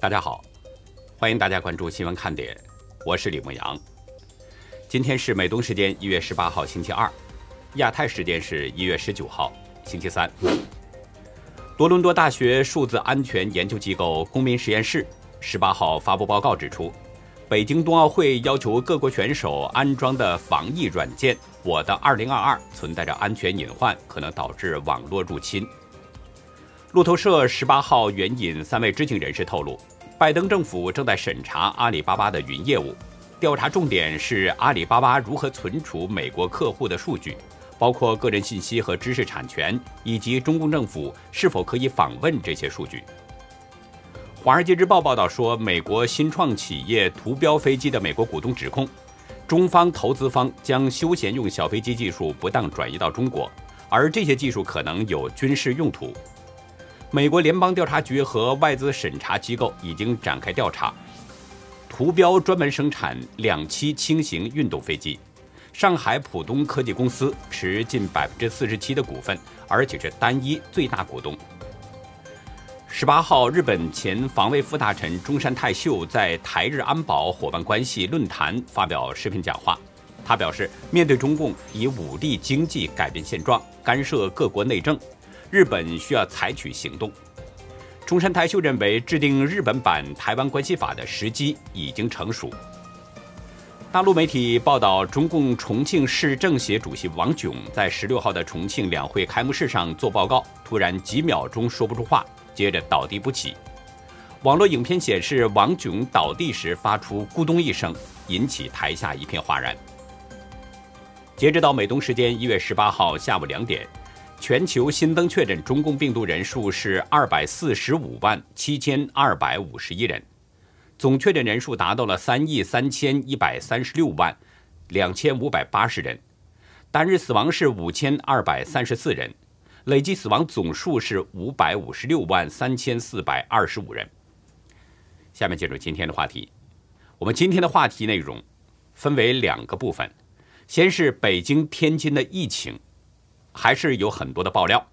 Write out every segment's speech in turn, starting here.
大家好，欢迎大家关注新闻看点，我是李牧阳。今天是美东时间一月十八号星期二，亚太时间是一月十九号星期三。多伦多大学数字安全研究机构公民实验室十八号发布报告指出，北京冬奥会要求各国选手安装的防疫软件“我的二零二二”存在着安全隐患，可能导致网络入侵。路透社十八号援引三位知情人士透露，拜登政府正在审查阿里巴巴的云业务，调查重点是阿里巴巴如何存储美国客户的数据，包括个人信息和知识产权，以及中共政府是否可以访问这些数据。《华尔街日报》报道说，美国新创企业图标飞机的美国股东指控，中方投资方将休闲用小飞机技术不当转移到中国，而这些技术可能有军事用途。美国联邦调查局和外资审查机构已经展开调查。图标专门生产两栖轻型运动飞机，上海浦东科技公司持近百分之四十七的股份，而且是单一最大股东。十八号，日本前防卫副大臣中山泰秀在台日安保伙伴关系论坛发表视频讲话，他表示，面对中共以武力、经济改变现状，干涉各国内政。日本需要采取行动。中山泰秀认为，制定日本版台湾关系法的时机已经成熟。大陆媒体报道，中共重庆市政协主席王炯在十六号的重庆两会开幕式上做报告，突然几秒钟说不出话，接着倒地不起。网络影片显示，王炯倒地时发出“咕咚”一声，引起台下一片哗然。截止到美东时间一月十八号下午两点。全球新增确诊中共病毒人数是二百四十五万七千二百五十一人，总确诊人数达到了三亿三千一百三十六万两千五百八十人，单日死亡是五千二百三十四人，累计死亡总数是五百五十六万三千四百二十五人。下面进入今天的话题，我们今天的话题内容分为两个部分，先是北京、天津的疫情。还是有很多的爆料。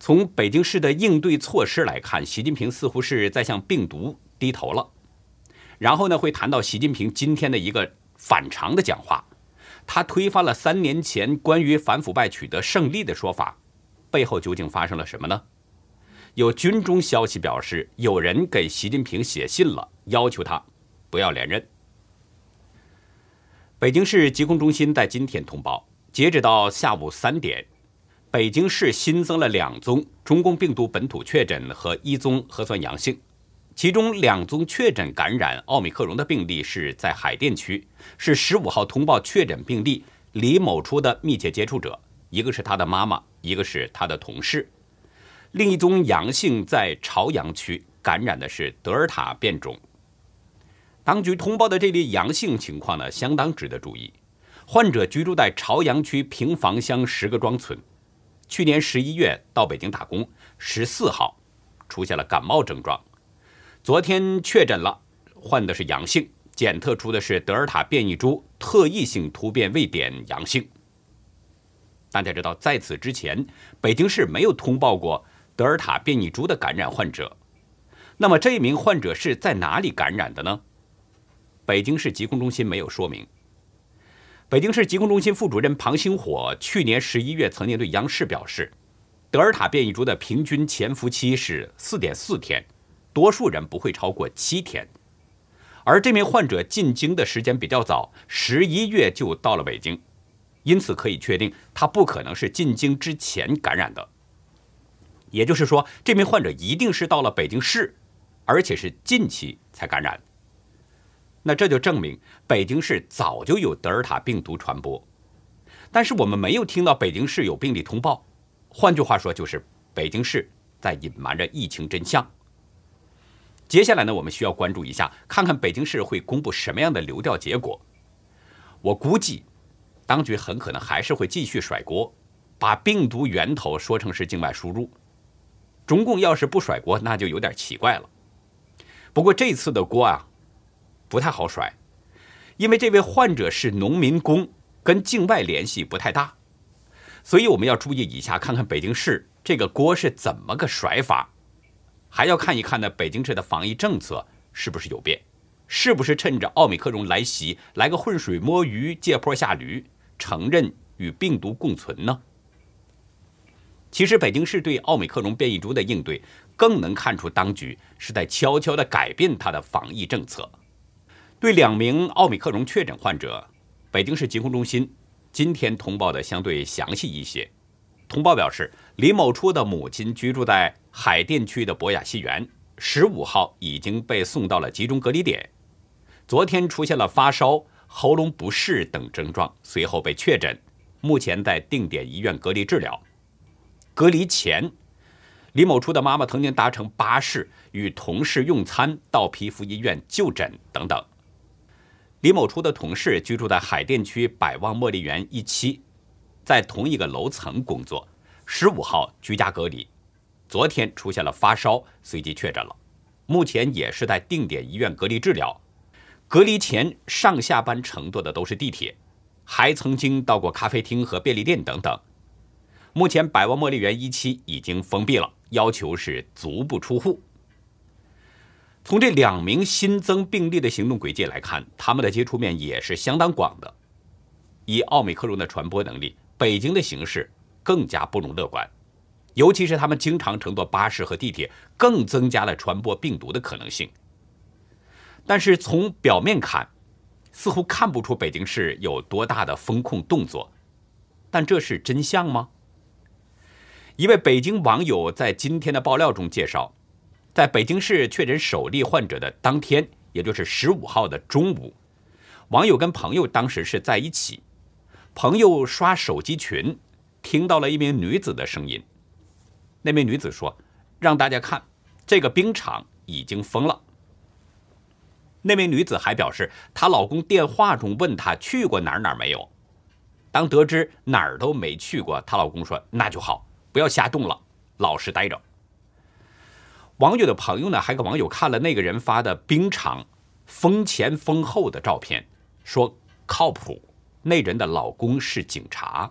从北京市的应对措施来看，习近平似乎是在向病毒低头了。然后呢，会谈到习近平今天的一个反常的讲话，他推翻了三年前关于反腐败取得胜利的说法，背后究竟发生了什么呢？有军中消息表示，有人给习近平写信了，要求他不要连任。北京市疾控中心在今天通报，截止到下午三点。北京市新增了两宗中共病毒本土确诊和一宗核酸阳性，其中两宗确诊感染奥密克戎的病例是在海淀区，是十五号通报确诊病例李某初的密切接触者，一个是他的妈妈，一个是他的同事。另一宗阳性在朝阳区，感染的是德尔塔变种。当局通报的这例阳性情况呢，相当值得注意。患者居住在朝阳区平房乡十个庄村。去年十一月到北京打工，十四号出现了感冒症状，昨天确诊了，患的是阳性，检测出的是德尔塔变异株特异性突变位点阳性。大家知道，在此之前，北京市没有通报过德尔塔变异株的感染患者。那么，这一名患者是在哪里感染的呢？北京市疾控中心没有说明。北京市疾控中心副主任庞星火去年十一月曾经对央视表示，德尔塔变异株的平均潜伏期是四点四天，多数人不会超过七天。而这名患者进京的时间比较早，十一月就到了北京，因此可以确定他不可能是进京之前感染的。也就是说，这名患者一定是到了北京市，而且是近期才感染。那这就证明北京市早就有德尔塔病毒传播，但是我们没有听到北京市有病例通报。换句话说，就是北京市在隐瞒着疫情真相。接下来呢，我们需要关注一下，看看北京市会公布什么样的流调结果。我估计，当局很可能还是会继续甩锅，把病毒源头说成是境外输入。中共要是不甩锅，那就有点奇怪了。不过这次的锅啊。不太好甩，因为这位患者是农民工，跟境外联系不太大，所以我们要注意一下，看看北京市这个锅是怎么个甩法，还要看一看呢，北京市的防疫政策是不是有变，是不是趁着奥密克戎来袭，来个浑水摸鱼、借坡下驴，承认与病毒共存呢？其实，北京市对奥密克戎变异株的应对，更能看出当局是在悄悄地改变它的防疫政策。对两名奥密克戎确诊患者，北京市疾控中心今天通报的相对详细一些。通报表示，李某初的母亲居住在海淀区的博雅西园，十五号已经被送到了集中隔离点。昨天出现了发烧、喉咙不适等症状，随后被确诊，目前在定点医院隔离治疗。隔离前，李某初的妈妈曾经搭乘巴士与同事用餐、到皮肤医院就诊等等。李某初的同事居住在海淀区百望茉莉园一期。在同一个楼层工作，十五号居家隔离，昨天出现了发烧，随即确诊了，目前也是在定点医院隔离治疗。隔离前上下班乘坐的都是地铁，还曾经到过咖啡厅和便利店等等。目前百万茉莉园一期已经封闭了，要求是足不出户。从这两名新增病例的行动轨迹来看，他们的接触面也是相当广的，以奥密克戎的传播能力。北京的形势更加不容乐观，尤其是他们经常乘坐巴士和地铁，更增加了传播病毒的可能性。但是从表面看，似乎看不出北京市有多大的风控动作，但这是真相吗？一位北京网友在今天的爆料中介绍，在北京市确诊首例患者的当天，也就是十五号的中午，网友跟朋友当时是在一起。朋友刷手机群，听到了一名女子的声音。那名女子说：“让大家看，这个冰场已经封了。”那名女子还表示，她老公电话中问她去过哪哪没有。当得知哪儿都没去过，她老公说：“那就好，不要瞎动了，老实待着。”网友的朋友呢，还给网友看了那个人发的冰场封前封后的照片，说靠谱。那人的老公是警察。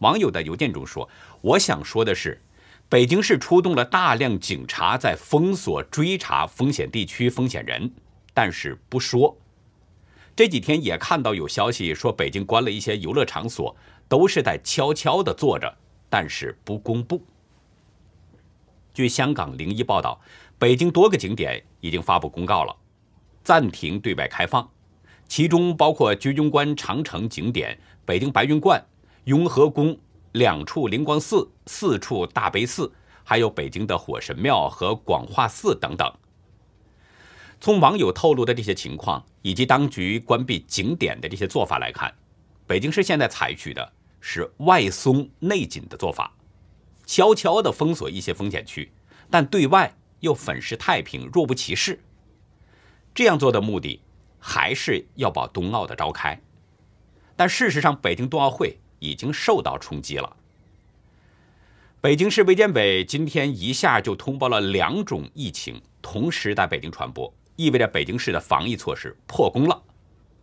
网友的邮件中说：“我想说的是，北京市出动了大量警察在封锁追查风险地区风险人，但是不说。这几天也看到有消息说，北京关了一些游乐场所，都是在悄悄的做着，但是不公布。”据香港零一报道，北京多个景点已经发布公告了，暂停对外开放。其中包括居庸关长城景点、北京白云观、雍和宫两处灵光寺、四处大悲寺，还有北京的火神庙和广化寺等等。从网友透露的这些情况，以及当局关闭景点的这些做法来看，北京市现在采取的是外松内紧的做法，悄悄地封锁一些风险区，但对外又粉饰太平、若无其事。这样做的目的。还是要保冬奥的召开，但事实上，北京冬奥会已经受到冲击了。北京市卫健委今天一下就通报了两种疫情同时在北京传播，意味着北京市的防疫措施破功了，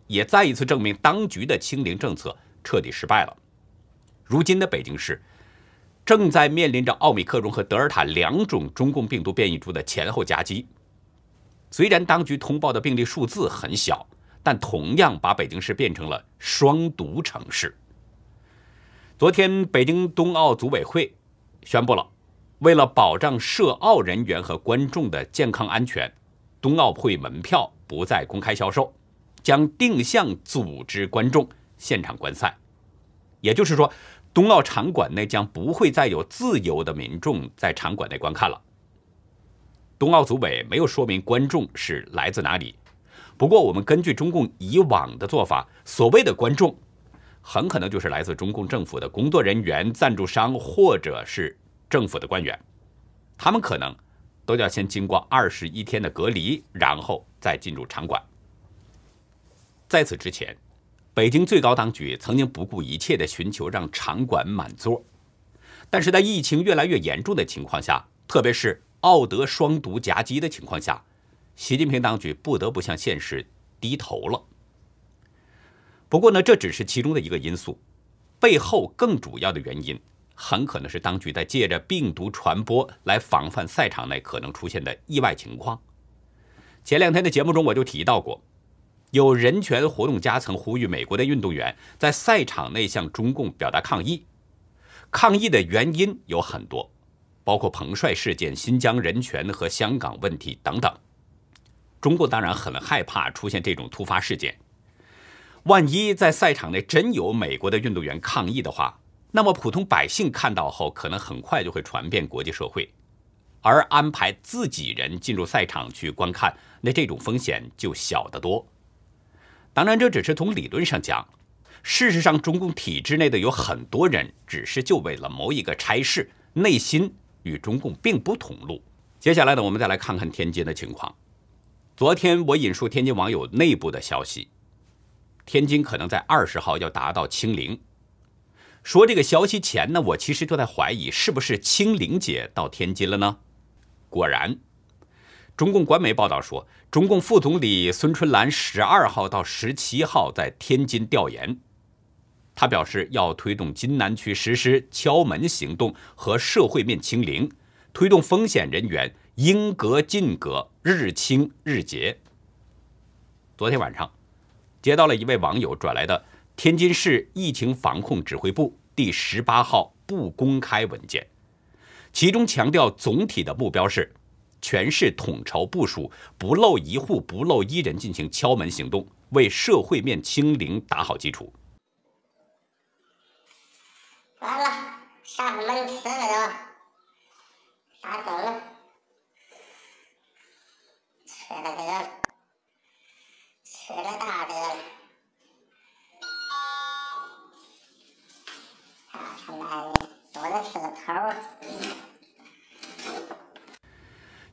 也再一次证明当局的清零政策彻底失败了。如今的北京市正在面临着奥密克戎和德尔塔两种中共病毒变异株的前后夹击。虽然当局通报的病例数字很小，但同样把北京市变成了双毒城市。昨天，北京冬奥组委会宣布了，为了保障涉奥人员和观众的健康安全，冬奥会门票不再公开销售，将定向组织观众现场观赛。也就是说，冬奥场馆内将不会再有自由的民众在场馆内观看了。冬奥组委没有说明观众是来自哪里，不过我们根据中共以往的做法，所谓的观众，很可能就是来自中共政府的工作人员、赞助商或者是政府的官员，他们可能都要先经过二十一天的隔离，然后再进入场馆。在此之前，北京最高当局曾经不顾一切地寻求让场馆满座，但是在疫情越来越严重的情况下，特别是。奥德双毒夹击的情况下，习近平当局不得不向现实低头了。不过呢，这只是其中的一个因素，背后更主要的原因很可能是当局在借着病毒传播来防范赛场内可能出现的意外情况。前两天的节目中我就提到过，有人权活动家曾呼吁美国的运动员在赛场内向中共表达抗议。抗议的原因有很多，包括彭帅事件、新疆人权和香港问题等等。中共当然很害怕出现这种突发事件。万一在赛场内真有美国的运动员抗议的话，那么普通百姓看到后，可能很快就会传遍国际社会，而安排自己人进入赛场去观看，那这种风险就小得多。当然，这只是从理论上讲，事实上，中共体制内的有很多人只是就为了谋一个差事，内心与中共并不同路。接下来呢，我们再来看看天津的情况。昨天我引述天津网友内部的消息。天津可能在二十号要达到清零。说这个消息前呢，我其实就在怀疑是不是清零节到天津了呢？果然，中共官媒报道说，中共副总理孙春兰十二号到十七号在天津调研。他表示要推动津南区实施敲门行动和社会面清零，推动风险人员应隔尽隔，日清日结。昨天晚上。接到了一位网友转来的天津市疫情防控指挥部第十八号不公开文件，其中强调总体的目标是全市统筹部署，不漏一户、不漏一人进行敲门行动，为社会面清零打好基础。完了，上门吃了，啥灯了？吃了这个。吃了大的，啊，他妈的，多的是个头。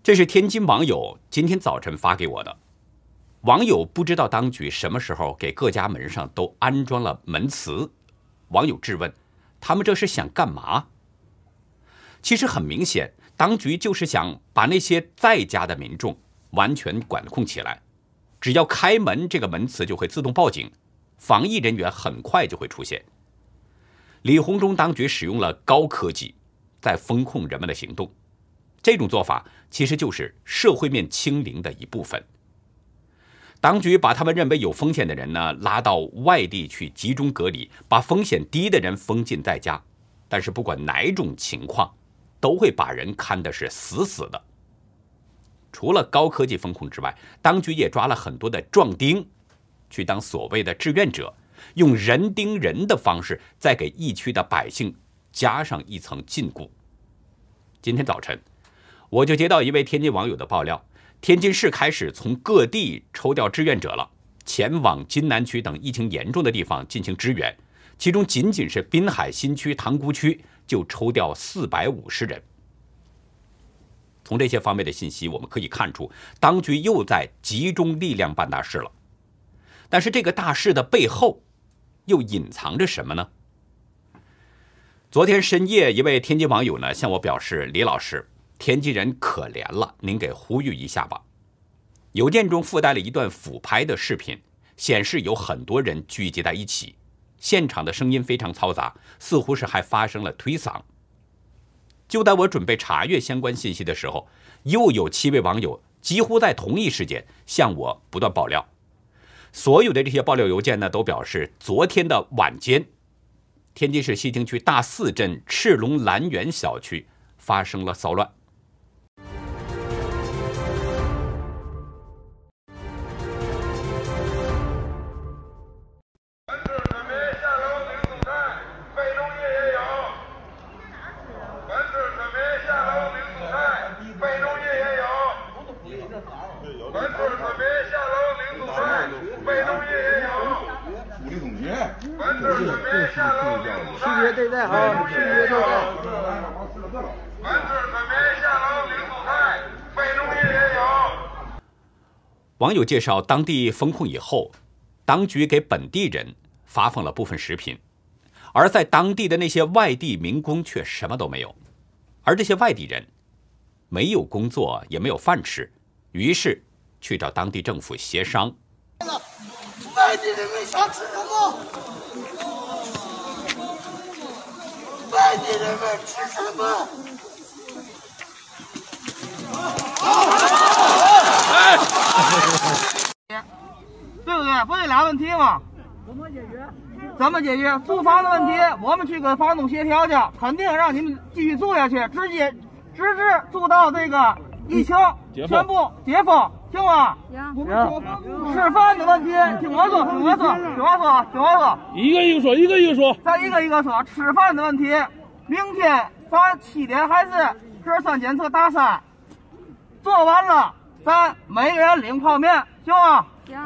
这是天津网友今天早晨发给我的。网友不知道当局什么时候给各家门上都安装了门磁。网友质问：他们这是想干嘛？其实很明显，当局就是想把那些在家的民众完全管控起来。只要开门，这个门磁就会自动报警，防疫人员很快就会出现。李鸿忠当局使用了高科技，在风控人们的行动，这种做法其实就是社会面清零的一部分。当局把他们认为有风险的人呢拉到外地去集中隔离，把风险低的人封禁在家，但是不管哪种情况，都会把人看的是死死的。除了高科技风控之外，当局也抓了很多的壮丁，去当所谓的志愿者，用人盯人的方式，再给疫区的百姓加上一层禁锢。今天早晨，我就接到一位天津网友的爆料：天津市开始从各地抽调志愿者了，前往津南区等疫情严重的地方进行支援。其中，仅仅是滨海新区塘沽区就抽调四百五十人。从这些方面的信息，我们可以看出，当局又在集中力量办大事了。但是，这个大事的背后，又隐藏着什么呢？昨天深夜，一位天津网友呢向我表示：“李老师，天津人可怜了，您给呼吁一下吧。”邮件中附带了一段俯拍的视频，显示有很多人聚集在一起，现场的声音非常嘈杂，似乎是还发生了推搡。就在我准备查阅相关信息的时候，又有七位网友几乎在同一时间向我不断爆料。所有的这些爆料邮件呢，都表示昨天的晚间，天津市西青区大四镇赤龙兰园小区发生了骚乱。友介绍，当地封控以后，当局给本地人发放了部分食品，而在当地的那些外地民工却什么都没有。而这些外地人没有工作，也没有饭吃，于是去找当地政府协商。外地人民想吃什么？外地人们吃什么？好 对不对？不就俩问题吗？怎么解决？怎么解决？住房的问题，我们去跟房东协调去，肯定让你们继续住下去，直接直至住到这个疫情全部解封，行吗？行。吃饭的问题，听我说，听我说，听我说，听我说。一个一个说，一个一个说。咱一个一个说。吃饭的问题，明天咱七点还是核酸检测大三，做完了，咱每个人领泡面，行吗？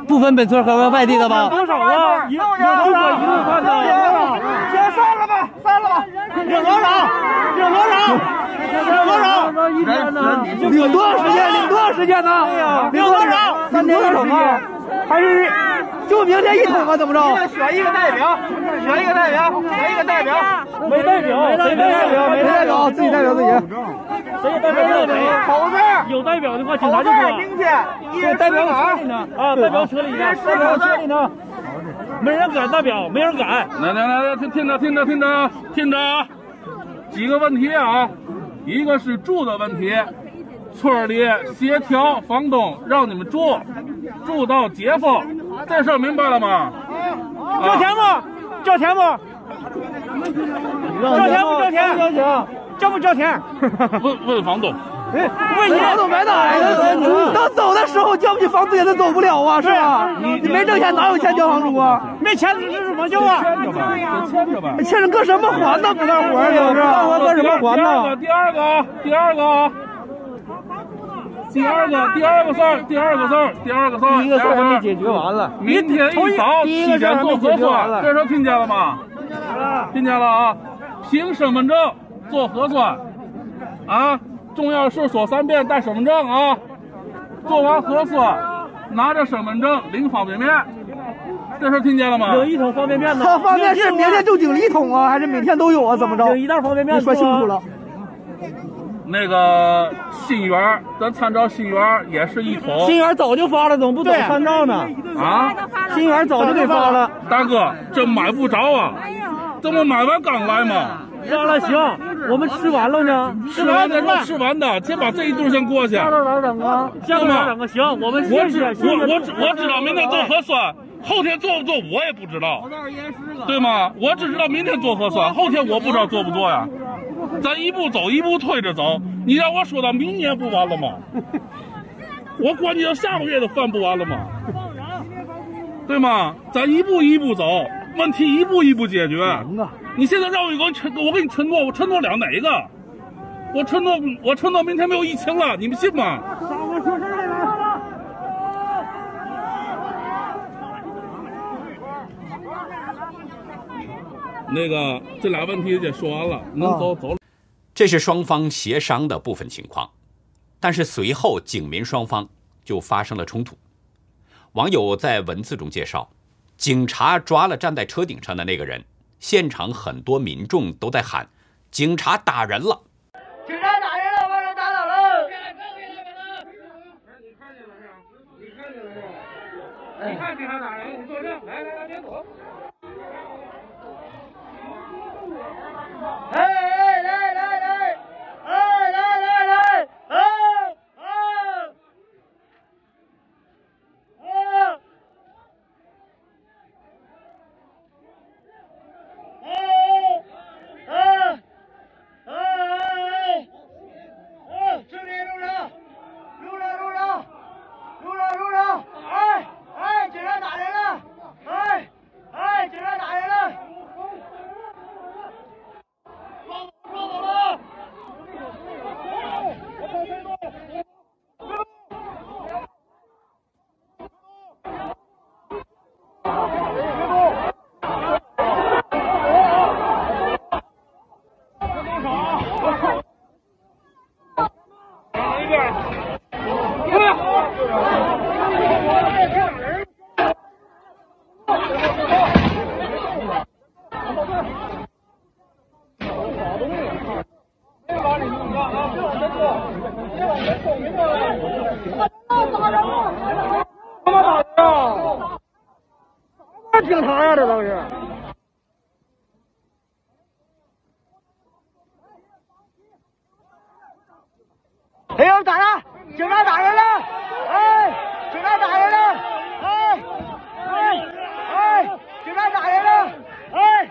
不分本村和外地的吧？多少啊？有多少？先散了吧，散了吧。领多少？领多少？领多少？领多长时间？领多长时间呢？领多少？三天一桶啊？还是就明天一桶啊？怎么着？选一个代表，选一个代表，选一个代表。没代表，谁代表？没代表，自己代表自己。谁代表谁？有代表的话，警察就说。明天一人代表车里呢？啊，代表车里呢？代表车里呢？没人敢代表，没人敢。来来来来，听听着听着听着听着，几个问题啊，一个是住的问题，村里协调房东让你们住，住到解封，这事儿明白了吗？交钱不？交钱不？交钱不交钱？交钱。交不交钱？问问房东。问你房东买哪呀？等走的时候交不起房租也是走不了啊，是吧？你没挣钱哪有钱交房租啊？没钱是怎么交啊？欠着吧，欠着吧。欠着搁什么还呢？不干活儿就是。干活搁什么还呢？第二个，第二个，第二个，第二个事儿，第二个事儿，第二个事儿。第一个事儿还没解决完了。明天一早七点做核酸，这时候听见了吗？听见了啊！凭身份证做核酸，啊！重要事说三遍，带身份证啊！做完核酸，拿着身份证领方便面，这事听见了吗？领一桶方便面呢？他方便面是明天就领一桶啊，还是每天都有啊？怎么着？领一袋方便面，你说清楚了。那个新源，咱参照新源也是一桶。新源早就发了，怎么不早参照呢？啊？新源早就给发了。大哥，这买不着啊！这不买完刚来吗？发了行，我们吃完了呢。吃完的说吃完的，先把这一顿先过去。下周咋整啊？下周咋整啊？行，我们我知我我我知道明天做核酸，后天做不做我也不知道，对吗？我只知道明天做核酸，后天我不知道做不做呀。咱一步走一步推着走，你让我说到明年不完了吗？我管你到下个月的饭不完了吗？对吗？咱一步一步走，问题一步一步解决。你现在让我给我承，我给你承诺，我承诺了哪一个？我承诺，我承诺明天没有疫情了，你们信吗？那个，这俩问题也说完了，能走走。这是双方协商的部分情况，但是随后警民双方就发生了冲突。网友在文字中介绍，警察抓了站在车顶上的那个人，现场很多民众都在喊：“警察打人了！”警察打人了，把人打倒了！你看见了没有？你看见了没有？你看警察打人，你作证！来来来，别走！哎哎，来来来，哎来来来，哎哎哎。哎哎哎哎！这里路上，路上路上，路上路上！哎哎，警察打人了！哎哎，警察打人了！抓走了！警察呀，这都是。警察打人了！哎，警察打人了！哎，哎，哎，警察打人了！哎，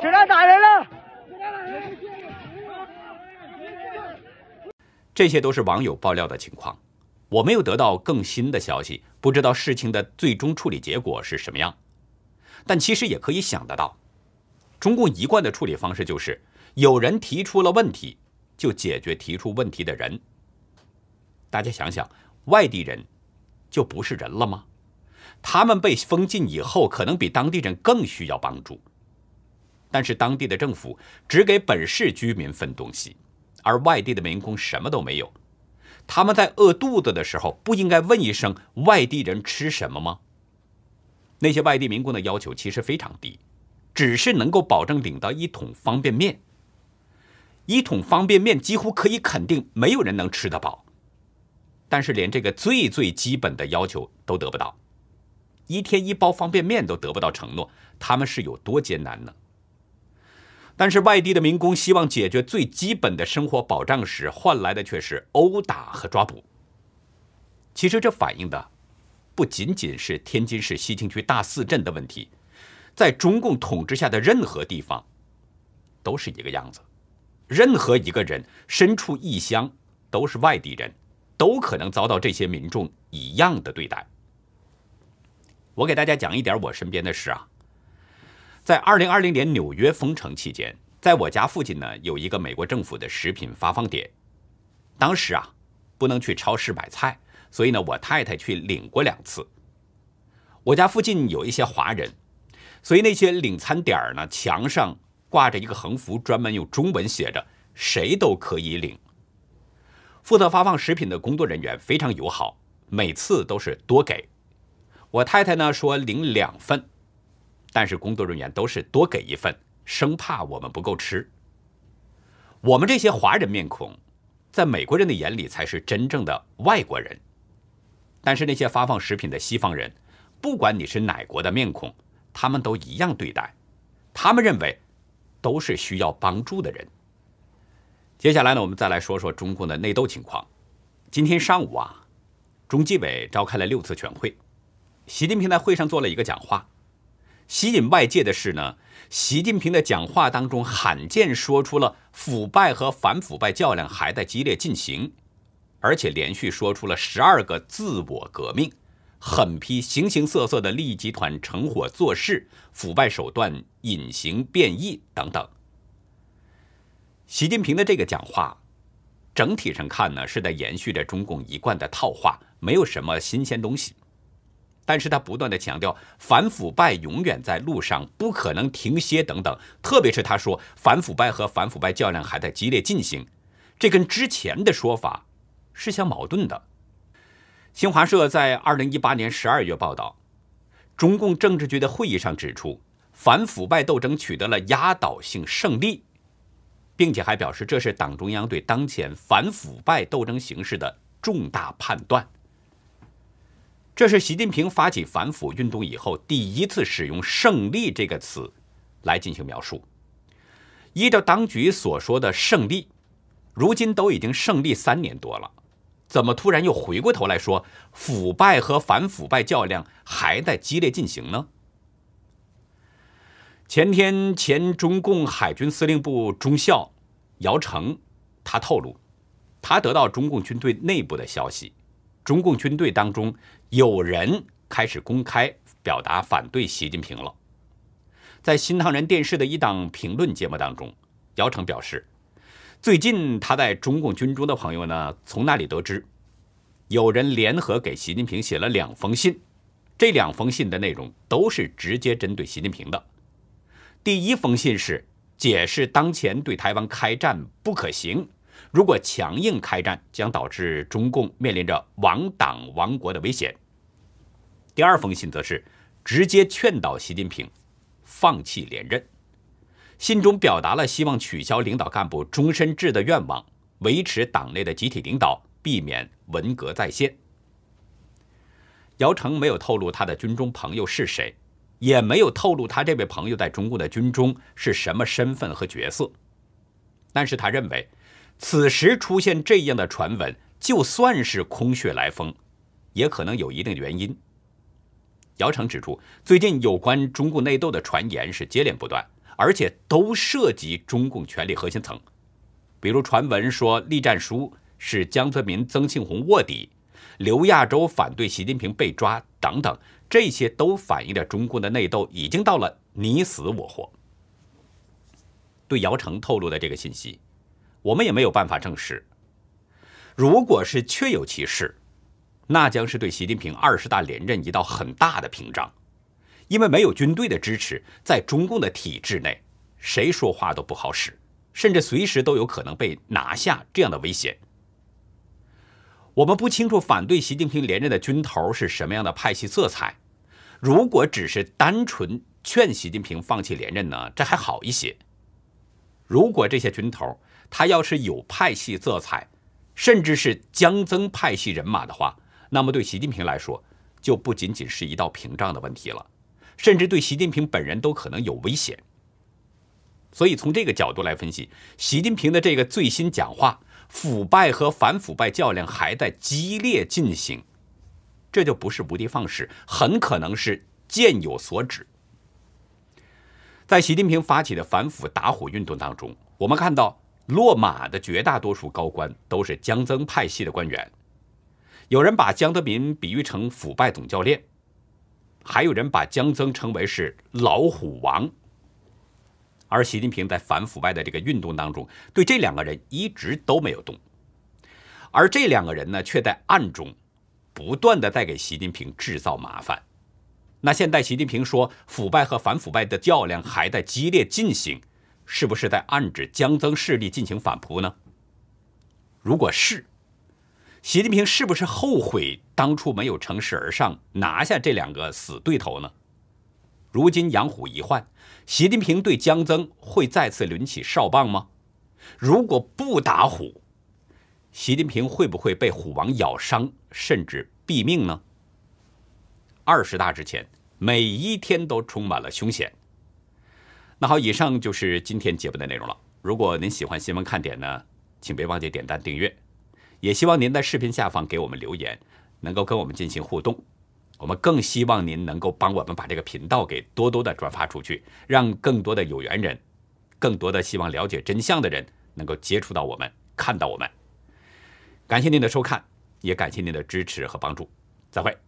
警察打人了！这些都是网友爆料的情况，我没有得到更新的消息，不知道事情的最终处理结果是什么样。但其实也可以想得到，中共一贯的处理方式就是有人提出了问题，就解决提出问题的人。大家想想，外地人就不是人了吗？他们被封禁以后，可能比当地人更需要帮助。但是当地的政府只给本市居民分东西，而外地的民工什么都没有。他们在饿肚子的时候，不应该问一声“外地人吃什么吗？”那些外地民工的要求其实非常低，只是能够保证领到一桶方便面。一桶方便面几乎可以肯定没有人能吃得饱。但是连这个最最基本的要求都得不到，一天一包方便面都得不到承诺，他们是有多艰难呢？但是外地的民工希望解决最基本的生活保障时，换来的却是殴打和抓捕。其实这反映的不仅仅是天津市西青区大寺镇的问题，在中共统治下的任何地方都是一个样子，任何一个人身处异乡都是外地人。都可能遭到这些民众一样的对待。我给大家讲一点我身边的事啊，在二零二零年纽约封城期间，在我家附近呢有一个美国政府的食品发放点。当时啊，不能去超市买菜，所以呢，我太太去领过两次。我家附近有一些华人，所以那些领餐点儿呢，墙上挂着一个横幅，专门用中文写着“谁都可以领”。负责发放食品的工作人员非常友好，每次都是多给。我太太呢说领两份，但是工作人员都是多给一份，生怕我们不够吃。我们这些华人面孔，在美国人的眼里才是真正的外国人。但是那些发放食品的西方人，不管你是哪国的面孔，他们都一样对待，他们认为都是需要帮助的人。接下来呢，我们再来说说中共的内斗情况。今天上午啊，中纪委召开了六次全会，习近平在会上做了一个讲话。吸引外界的是呢，习近平的讲话当中罕见说出了腐败和反腐败较量还在激烈进行，而且连续说出了十二个自我革命，狠批形形色色的利益集团成伙做事、腐败手段隐形变异等等。习近平的这个讲话，整体上看呢，是在延续着中共一贯的套话，没有什么新鲜东西。但是他不断的强调反腐败永远在路上，不可能停歇等等。特别是他说反腐败和反腐败较量还在激烈进行，这跟之前的说法是相矛盾的。新华社在二零一八年十二月报道，中共政治局的会议上指出，反腐败斗争取得了压倒性胜利。并且还表示，这是党中央对当前反腐败斗争形势的重大判断。这是习近平发起反腐运动以后第一次使用“胜利”这个词来进行描述。依照当局所说的胜利，如今都已经胜利三年多了，怎么突然又回过头来说腐败和反腐败较量还在激烈进行呢？前天，前中共海军司令部中校姚成，他透露，他得到中共军队内部的消息，中共军队当中有人开始公开表达反对习近平了。在新唐人电视的一档评论节目当中，姚成表示，最近他在中共军中的朋友呢，从那里得知，有人联合给习近平写了两封信，这两封信的内容都是直接针对习近平的。第一封信是解释当前对台湾开战不可行，如果强硬开战，将导致中共面临着亡党亡国的危险。第二封信则是直接劝导习近平放弃连任，信中表达了希望取消领导干部终身制的愿望，维持党内的集体领导，避免文革再现。姚成没有透露他的军中朋友是谁。也没有透露他这位朋友在中共的军中是什么身份和角色，但是他认为，此时出现这样的传闻，就算是空穴来风，也可能有一定的原因。姚成指出，最近有关中共内斗的传言是接连不断，而且都涉及中共权力核心层，比如传闻说栗战书是江泽民、曾庆红卧底，刘亚洲反对习近平被抓等等，这些都反映着中共的内斗已经到了你死我活。对姚成透露的这个信息，我们也没有办法证实。如果是确有其事，那将是对习近平二十大连任一道很大的屏障，因为没有军队的支持，在中共的体制内，谁说话都不好使，甚至随时都有可能被拿下这样的危险。我们不清楚反对习近平连任的军头是什么样的派系色彩，如果只是单纯劝习近平放弃连任呢，这还好一些。如果这些军头他要是有派系色彩，甚至是江增派系人马的话，那么对习近平来说，就不仅仅是一道屏障的问题了，甚至对习近平本人都可能有危险。所以从这个角度来分析，习近平的这个最新讲话，腐败和反腐败较量还在激烈进行，这就不是无的放矢，很可能是箭有所指。在习近平发起的反腐打虎运动当中，我们看到落马的绝大多数高官都是江曾派系的官员。有人把江泽民比喻成腐败总教练，还有人把江曾称为是老虎王。而习近平在反腐败的这个运动当中，对这两个人一直都没有动，而这两个人呢，却在暗中不断的在给习近平制造麻烦。那现在习近平说腐败和反腐败的较量还在激烈进行，是不是在暗指江曾势力进行反扑呢？如果是，习近平是不是后悔当初没有乘势而上拿下这两个死对头呢？如今养虎一患，习近平对江曾会再次抡起哨棒吗？如果不打虎，习近平会不会被虎王咬伤甚至毙命呢？二十大之前，每一天都充满了凶险。那好，以上就是今天节目的内容了。如果您喜欢新闻看点呢，请别忘记点赞订阅。也希望您在视频下方给我们留言，能够跟我们进行互动。我们更希望您能够帮我们把这个频道给多多的转发出去，让更多的有缘人、更多的希望了解真相的人能够接触到我们，看到我们。感谢您的收看，也感谢您的支持和帮助。再会。